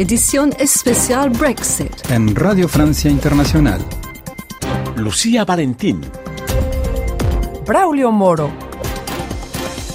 edición especial Brexit. En Radio Francia Internacional. Lucía Valentín. Braulio Moro.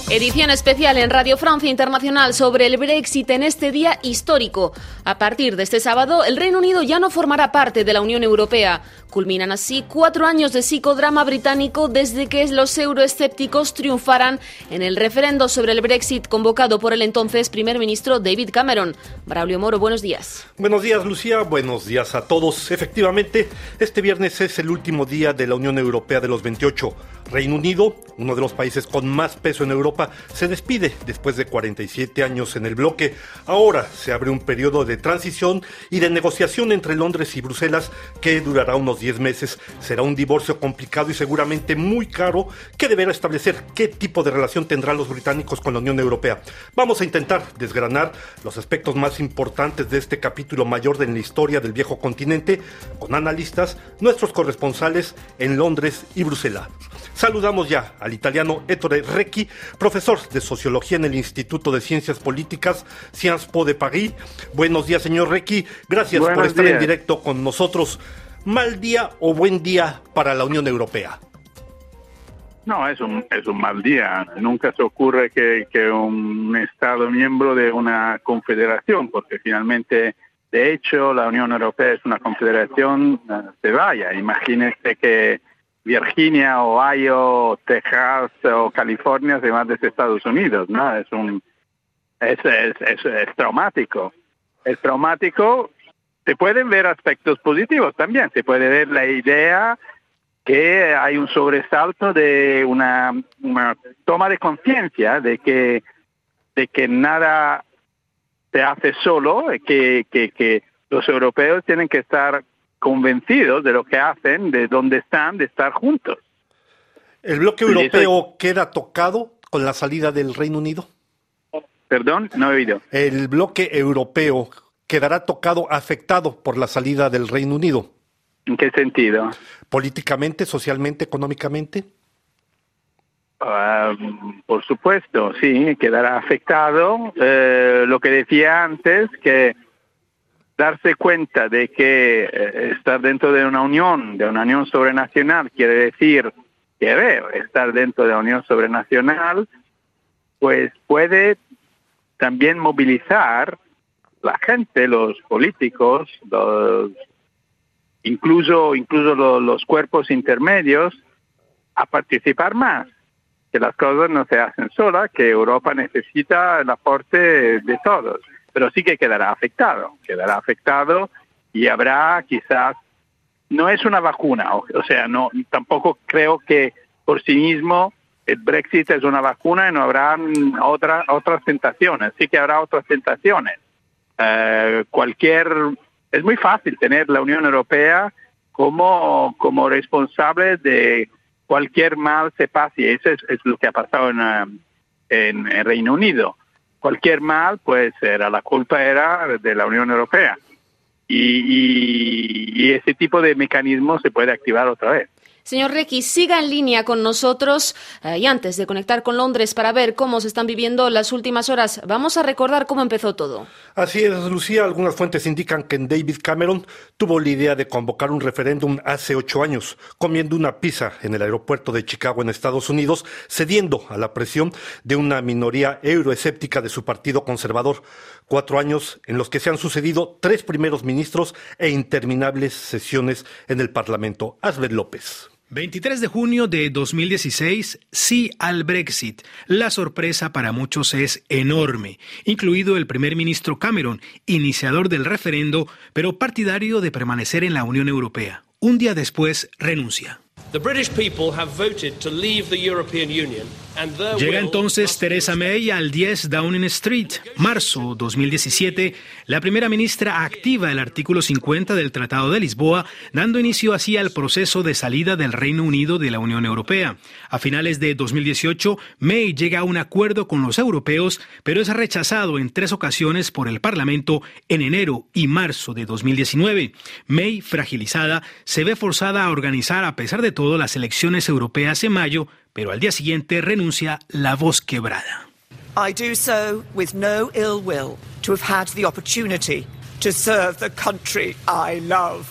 Edición especial en Radio Francia Internacional sobre el Brexit en este día histórico. A partir de este sábado, el Reino Unido ya no formará parte de la Unión Europea. Culminan así cuatro años de psicodrama británico desde que los euroescépticos triunfaran en el referendo sobre el Brexit convocado por el entonces primer ministro David Cameron. Braulio Moro, buenos días. Buenos días, Lucía. Buenos días a todos. Efectivamente, este viernes es el último día de la Unión Europea de los 28. Reino Unido, uno de los países con más peso en Europa, se despide después de 47 años en el bloque. Ahora se abre un periodo de transición y de negociación entre Londres y Bruselas que durará unos 10 meses. Será un divorcio complicado y seguramente muy caro que deberá establecer qué tipo de relación tendrán los británicos con la Unión Europea. Vamos a intentar desgranar los aspectos más importantes de este capítulo mayor de la historia del viejo continente con analistas, nuestros corresponsales en Londres y Bruselas. Saludamos ya al italiano Ettore Recchi, profesor de Sociología en el Instituto de Ciencias Políticas Sciences Po de París. Buenos días, señor Recchi. Gracias por estar en directo con nosotros. ¿Mal día o buen día para la Unión Europea? No, es un, es un mal día. Nunca se ocurre que, que un Estado miembro de una confederación, porque finalmente, de hecho, la Unión Europea es una confederación, se vaya. Imagínese que Virginia, Ohio, Texas o California van desde Estados Unidos, ¿no? Es un es, es, es, traumático. Es traumático. Se pueden ver aspectos positivos también. Se puede ver la idea que hay un sobresalto de una, una toma de conciencia de que de que nada se hace solo, que, que, que los europeos tienen que estar convencidos de lo que hacen, de dónde están, de estar juntos. ¿El bloque europeo queda tocado con la salida del Reino Unido? Perdón, no he oído. ¿El bloque europeo quedará tocado, afectado por la salida del Reino Unido? ¿En qué sentido? ¿Políticamente, socialmente, económicamente? Uh, por supuesto, sí, quedará afectado. Eh, lo que decía antes, que darse cuenta de que eh, estar dentro de una unión, de una unión sobrenacional, quiere decir querer estar dentro de la unión sobrenacional, pues puede también movilizar la gente, los políticos, los, incluso, incluso los, los cuerpos intermedios, a participar más. Que las cosas no se hacen solas, que Europa necesita el aporte de todos pero sí que quedará afectado, quedará afectado y habrá quizás, no es una vacuna, o, sea, no tampoco creo que por sí mismo el Brexit es una vacuna y no habrá otra, otras tentaciones, sí que habrá otras tentaciones. Eh, cualquier, es muy fácil tener la Unión Europea como, como responsable de cualquier mal se pase, y eso es, lo que ha pasado en, eh, en Reino Unido cualquier mal, pues era la culpa era de la Unión Europea. Y, y, ese tipo de mecanismo se puede activar otra vez. Señor Requi, siga en línea con nosotros eh, y antes de conectar con Londres para ver cómo se están viviendo las últimas horas, vamos a recordar cómo empezó todo. Así es, Lucía. Algunas fuentes indican que David Cameron tuvo la idea de convocar un referéndum hace ocho años, comiendo una pizza en el aeropuerto de Chicago en Estados Unidos, cediendo a la presión de una minoría euroescéptica de su partido conservador. Cuatro años en los que se han sucedido tres primeros ministros e interminables sesiones en el Parlamento. Asbel López. 23 de junio de 2016, sí al Brexit. La sorpresa para muchos es enorme, incluido el primer ministro Cameron, iniciador del referendo, pero partidario de permanecer en la Unión Europea. Un día después renuncia. Llega entonces Theresa May al 10 Downing Street, marzo 2017. La primera ministra activa el artículo 50 del Tratado de Lisboa, dando inicio así al proceso de salida del Reino Unido de la Unión Europea. A finales de 2018, May llega a un acuerdo con los europeos, pero es rechazado en tres ocasiones por el Parlamento en enero y marzo de 2019. May, fragilizada, se ve forzada a organizar, a pesar de todo, las elecciones europeas en mayo, pero al día siguiente renuncia la voz quebrada. I do so with no ill will to have had the opportunity to serve the country I love.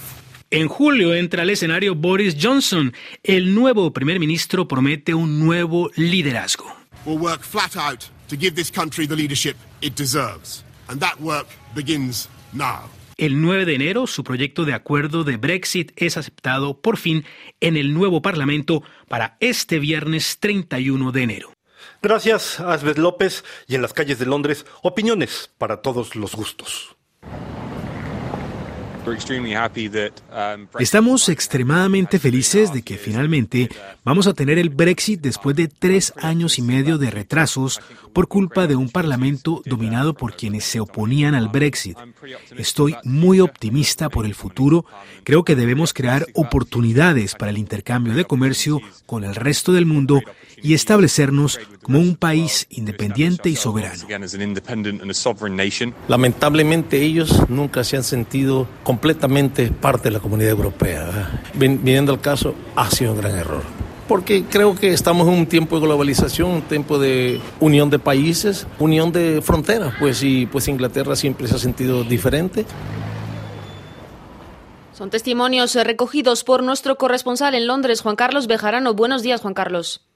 En julio entra al escenario Boris Johnson. El nuevo primer ministro promete un nuevo liderazgo. We'll work flat out to give this country the leadership it deserves. And that work begins now. El 9 de enero, su proyecto de acuerdo de Brexit es aceptado por fin en el nuevo Parlamento para este viernes 31 de enero. Gracias, Asbeth López. Y en las calles de Londres, opiniones para todos los gustos. Um, Estamos extremadamente felices de que finalmente vamos a tener el Brexit después de tres años y medio de retrasos por culpa de un Parlamento dominado por quienes se oponían al Brexit. Estoy muy optimista por el futuro. Creo que debemos crear oportunidades para el intercambio de comercio con el resto del mundo y establecernos como un país independiente y soberano. Lamentablemente ellos nunca se han sentido completamente parte de la comunidad europea. Viniendo al caso, ha sido un gran error. Porque creo que estamos en un tiempo de globalización, un tiempo de unión de países, unión de fronteras, pues y pues Inglaterra siempre se ha sentido diferente. Son testimonios recogidos por nuestro corresponsal en Londres, Juan Carlos Bejarano. Buenos días, Juan Carlos.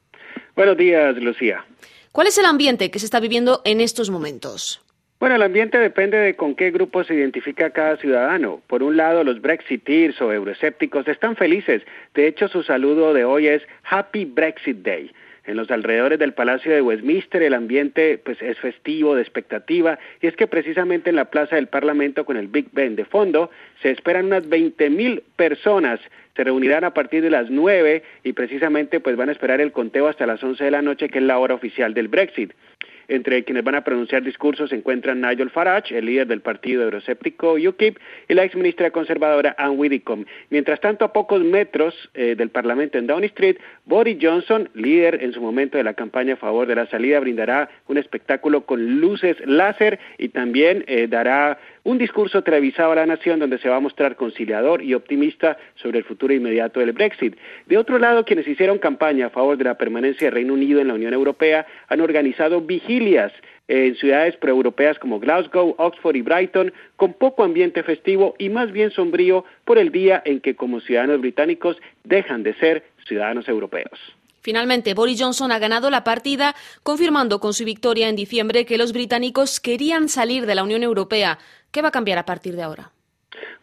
Buenos días, Lucía. ¿Cuál es el ambiente que se está viviendo en estos momentos? Bueno, el ambiente depende de con qué grupo se identifica cada ciudadano. Por un lado, los Brexiteers o euroescépticos están felices. De hecho, su saludo de hoy es Happy Brexit Day. En los alrededores del Palacio de Westminster el ambiente pues, es festivo, de expectativa, y es que precisamente en la Plaza del Parlamento con el Big Ben de fondo se esperan unas 20.000 personas se reunirán a partir de las 9 y precisamente pues van a esperar el conteo hasta las 11 de la noche, que es la hora oficial del Brexit. Entre quienes van a pronunciar discursos se encuentran Nigel Farage, el líder del partido euroséptico UKIP, y la ex ministra conservadora Anne Widdecombe. Mientras tanto, a pocos metros eh, del Parlamento en Downing Street, Boris Johnson, líder en su momento de la campaña a favor de la salida, brindará un espectáculo con luces láser y también eh, dará un discurso televisado a la nación donde se va a mostrar conciliador y optimista sobre el futuro inmediato del Brexit. De otro lado, quienes hicieron campaña a favor de la permanencia del Reino Unido en la Unión Europea han organizado vigilias en ciudades proeuropeas como Glasgow, Oxford y Brighton, con poco ambiente festivo y más bien sombrío por el día en que como ciudadanos británicos dejan de ser ciudadanos europeos. Finalmente, Boris Johnson ha ganado la partida, confirmando con su victoria en diciembre que los británicos querían salir de la Unión Europea. ¿Qué va a cambiar a partir de ahora?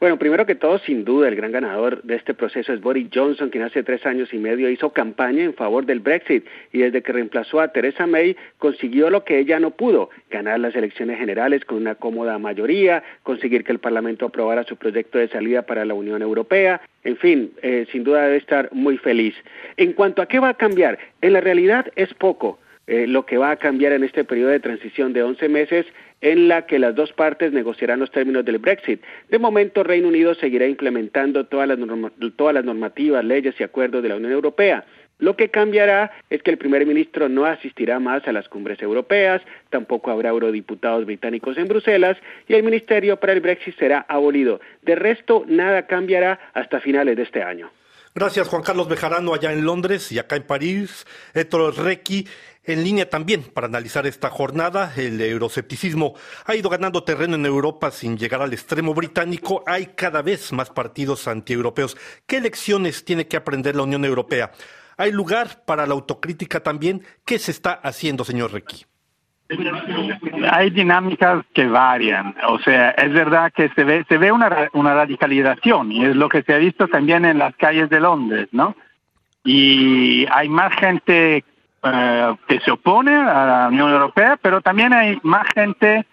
Bueno, primero que todo, sin duda, el gran ganador de este proceso es Boris Johnson, quien hace tres años y medio hizo campaña en favor del Brexit y desde que reemplazó a Theresa May consiguió lo que ella no pudo, ganar las elecciones generales con una cómoda mayoría, conseguir que el Parlamento aprobara su proyecto de salida para la Unión Europea, en fin, eh, sin duda debe estar muy feliz. En cuanto a qué va a cambiar, en la realidad es poco. Eh, lo que va a cambiar en este periodo de transición de 11 meses en la que las dos partes negociarán los términos del Brexit. De momento, Reino Unido seguirá implementando todas las, normativas, leyes y acuerdos de la Unión Europea. Lo que cambiará es que el primer ministro no asistirá más a las cumbres europeas, tampoco habrá eurodiputados británicos en Bruselas y el ministerio para el Brexit será abolido. De resto, nada cambiará hasta finales de este año. Gracias, Juan Carlos Bejarano, allá en Londres y acá en París. Héctor Requi, en línea también para analizar esta jornada. El euroscepticismo ha ido ganando terreno en Europa sin llegar al extremo británico. Hay cada vez más partidos antieuropeos. ¿Qué lecciones tiene que aprender la Unión Europea? ¿Hay lugar para la autocrítica también? ¿Qué se está haciendo, señor Requi? Hay dinámicas que varian, o sea, es verdad que se ve, se ve una, una radicalización y es lo que se ha visto también en las calles de Londres, ¿no? Y hay más gente eh, que se opone a la Unión Europea, pero también hay más gente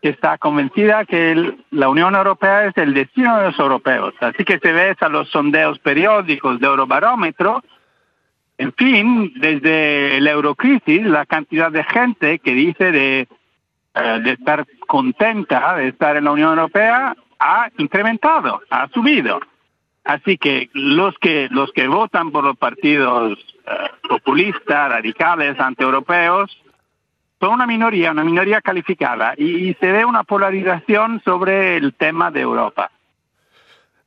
que está convencida que la Unión Europea es el destino de los europeos. Así que se ve a los sondeos periódicos de Eurobarómetro. En fin, desde el Eurocrisis, la cantidad de gente que dice eh, de estar contenta de estar en la Unión Europea ha incrementado, ha subido. Así que los que los que votan por los partidos eh, populistas, radicales, antieuropeos, son una minoría, una minoría calificada, y, se ve una polarización sobre el tema de Europa.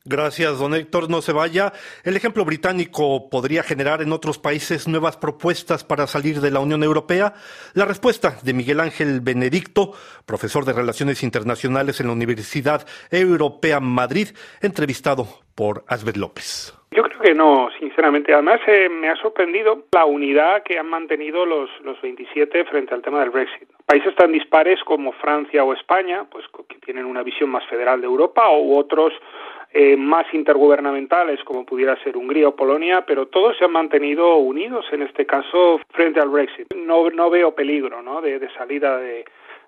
Gracias, don Héctor. No se vaya. El ejemplo británico podría generar en otros países nuevas propuestas para salir de la Unión Europea. La respuesta de Miguel Ángel Benedicto, profesor de Relaciones Internacionales en la Universidad Europea Madrid, entrevistado por Asbeth López. Yo creo que no, sinceramente. Además, eh, me ha sorprendido la unidad que han mantenido los, los 27 frente al tema del Brexit. Países tan dispares como Francia o España, pues que tienen una visión más federal de Europa, u otros eh, más intergubernamentales como pudiera ser Hungría o Polonia, pero todos se han mantenido unidos en este caso frente al Brexit. No, no veo peligro ¿no? de, de salida de,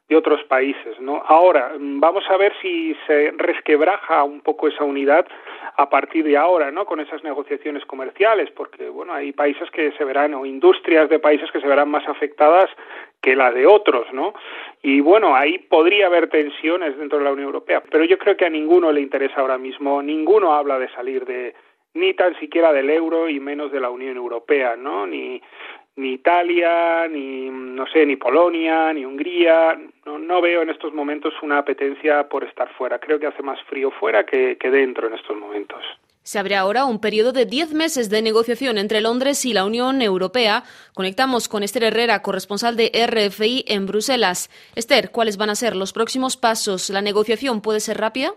de otros países, ¿no? Ahora, vamos a ver si se resquebraja un poco esa unidad a partir de ahora, ¿no? Con esas negociaciones comerciales, porque, bueno, hay países que se verán, o industrias de países que se verán más afectadas que la de otros, ¿no? Y bueno, ahí podría haber tensiones dentro de la Unión Europea, pero yo creo que a ninguno le interesa ahora mismo, ninguno habla de salir de ni tan siquiera del euro y menos de la Unión Europea, ¿no? Ni ni Italia, ni no sé, ni Polonia, ni Hungría. No, no, veo en estos momentos una apetencia por estar fuera. Creo que hace más frío fuera que, que dentro en estos momentos. Se abre ahora un periodo de 10 meses de negociación entre Londres y la Unión Europea. Conectamos con Esther Herrera, corresponsal de RFI en Bruselas. Esther, ¿cuáles van a ser los próximos pasos? ¿La negociación puede ser rápida?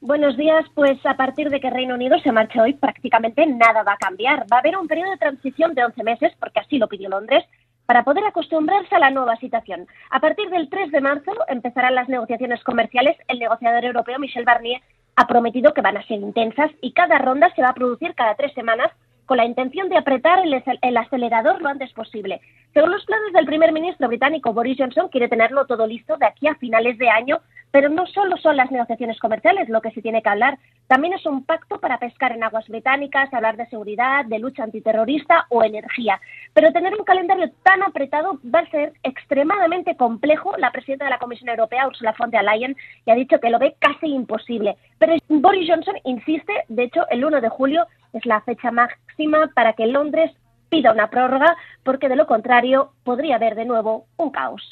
Buenos días. Pues a partir de que Reino Unido se marche hoy, prácticamente nada va a cambiar. Va a haber un periodo de transición de 11 meses, porque así lo pidió Londres, para poder acostumbrarse a la nueva situación. A partir del 3 de marzo empezarán las negociaciones comerciales. El negociador europeo Michel Barnier ha prometido que van a ser intensas y cada ronda se va a producir cada tres semanas con la intención de apretar el, acelerador lo antes posible. Según los planes del primer ministro británico Boris Johnson, quiere tenerlo todo listo de aquí a finales de año, pero no solo son las negociaciones comerciales lo que se tiene que hablar, también es un pacto para pescar en aguas británicas, hablar de seguridad, de lucha antiterrorista o energía. Pero tener un calendario tan apretado va a ser extremadamente complejo. La presidenta de la Comisión Europea, Ursula von der Leyen, ya ha dicho que lo ve casi imposible. Pero Boris Johnson insiste, de hecho, el 1 de julio es la fecha máxima para que Londres pida una prórroga, porque de lo contrario podría haber de nuevo un caos.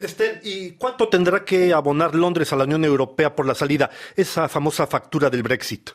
Esther, ¿y cuánto tendrá que abonar Londres a la Unión Europea por la salida, esa famosa factura del Brexit?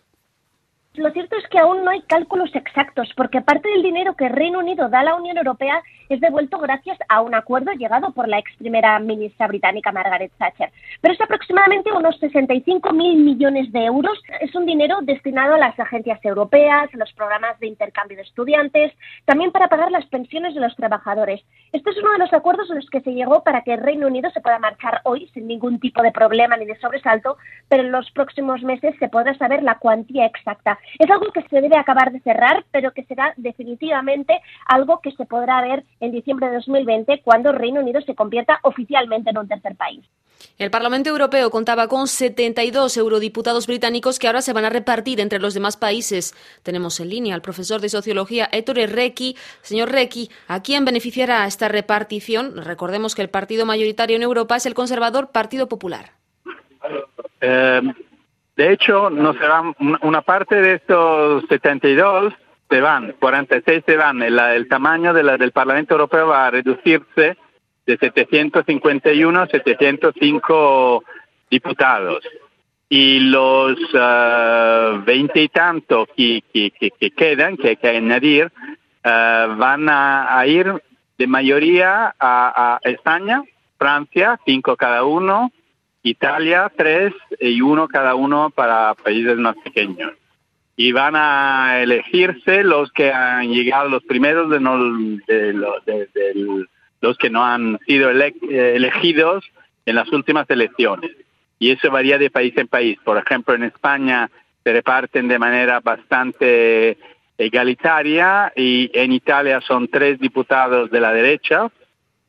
Lo cierto es que aún no hay cálculos exactos, porque parte del dinero que Reino Unido da a la Unión Europea es devuelto gracias a un acuerdo llegado por la ex primera ministra británica Margaret Thatcher. Pero es aproximadamente unos 65 mil millones de euros. Es un dinero destinado a las agencias europeas, a los programas de intercambio de estudiantes, también para pagar las pensiones de los trabajadores. Este es uno de los acuerdos a los que se llegó para que Reino Unido se pueda marchar hoy sin ningún tipo de problema ni de sobresalto, pero en los próximos meses se podrá saber la cuantía exacta. Es algo que se debe acabar de cerrar, pero que será definitivamente algo que se podrá ver en diciembre de 2020 cuando Reino Unido se convierta oficialmente en un tercer país. El Parlamento Europeo contaba con 72 eurodiputados británicos que ahora se van a repartir entre los demás países. Tenemos en línea al profesor de sociología Ettore Recchi. Señor Recchi, ¿a quién beneficiará esta repartición? Recordemos que el partido mayoritario en Europa es el conservador Partido Popular. Eh, de hecho, no se van, una parte de estos 72 se van, 46 se van. El, tamaño de la, del Parlamento Europeo va a reducirse de 751 a 705 diputados. Y los uh, veinte y tantos que, que, que, quedan, que hay que añadir, uh, van a, ir de mayoría a España, Francia, cinco cada uno, Italia tres y uno cada uno para países más pequeños. Y van a elegirse los que han llegado los primeros de, no, de, los que no han sido elegidos en las últimas elecciones. Y eso varía de país en país. Por ejemplo, en España se reparten de manera bastante egalitaria y en Italia son tres diputados de la derecha,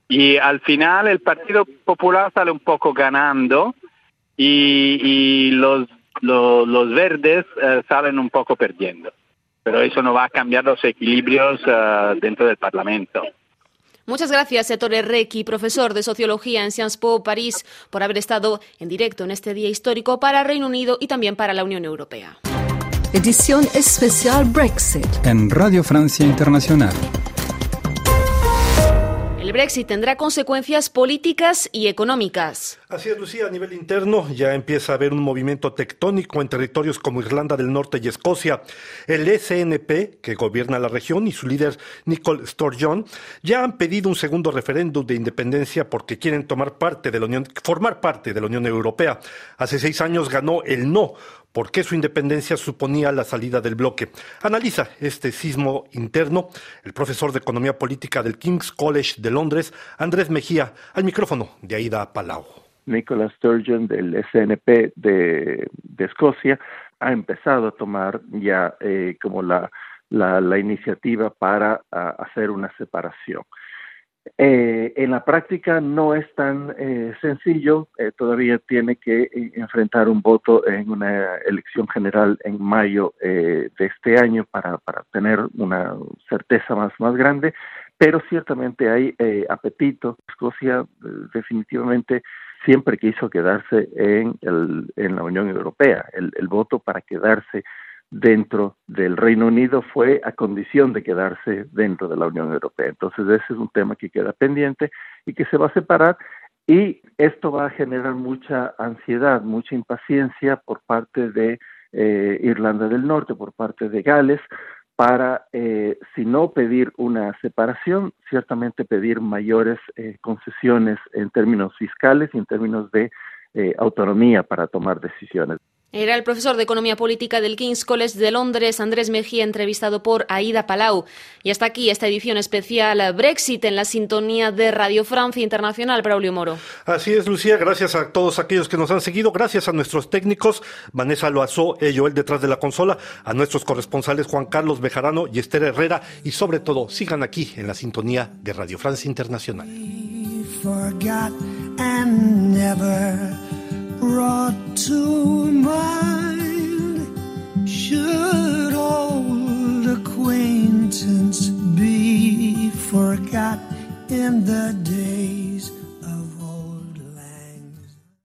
y al final el Partido Popular sale un poco ganando y, los, los, verdes eh, salen un poco perdiendo. Pero eso no va a cambiar los equilibrios eh, dentro del Parlamento. Muchas gracias, Ettore Recchi, profesor de Sociología en Sciences Po París, por haber estado en directo en este día histórico para Reino Unido y también para la Unión Europea. Edición especial Brexit en Radio Francia Internacional. El Brexit tendrá consecuencias políticas y económicas. Así es, Lucía, a nivel interno ya empieza a haber un movimiento tectónico en territorios como Irlanda del Norte y Escocia. El SNP, que gobierna la región, y su líder Nicole Sturgeon ya han pedido un segundo referéndum de independencia porque quieren tomar parte de la Unión, formar parte de la Unión Europea. Hace seis años ganó el no, porque su independencia suponía la salida del bloque. Analiza este sismo interno el profesor de Economía Política del King's College de Londres, Andrés Mejía, al micrófono de Aida Palau. Nicola Sturgeon del SNP de, Escocia ha empezado a tomar ya eh, como la, la, iniciativa para hacer una separación. Eh, en la práctica no es tan eh, sencillo, todavía tiene que enfrentar un voto en una elección general en mayo de este año para, para tener una certeza más, más grande, pero ciertamente hay apetito. Escocia definitivamente siempre quiso quedarse en, el, en la Unión Europea. El, voto para quedarse dentro del Reino Unido fue a condición de quedarse dentro de la Unión Europea. Entonces ese es un tema que queda pendiente y que se va a separar y esto va a generar mucha ansiedad, mucha impaciencia por parte de eh, Irlanda del Norte, por parte de Gales, para, eh, si no pedir una separación, ciertamente pedir mayores eh, concesiones en términos fiscales y en términos de eh, autonomía para tomar decisiones. Era el profesor de Economía Política del King's College de Londres, Andrés Mejía, entrevistado por Aida Palau. Y hasta aquí esta edición especial Brexit en la sintonía de Radio Francia Internacional. Braulio Moro. Así es, Lucía. Gracias a todos aquellos que nos han seguido. Gracias a nuestros técnicos, Vanessa Loazó y Joel detrás de la consola. A nuestros corresponsales Juan Carlos Bejarano y Esther Herrera. Y sobre todo, sigan aquí en la sintonía de Radio Francia Internacional. Brought to mind should old acquaintance be forgot in the day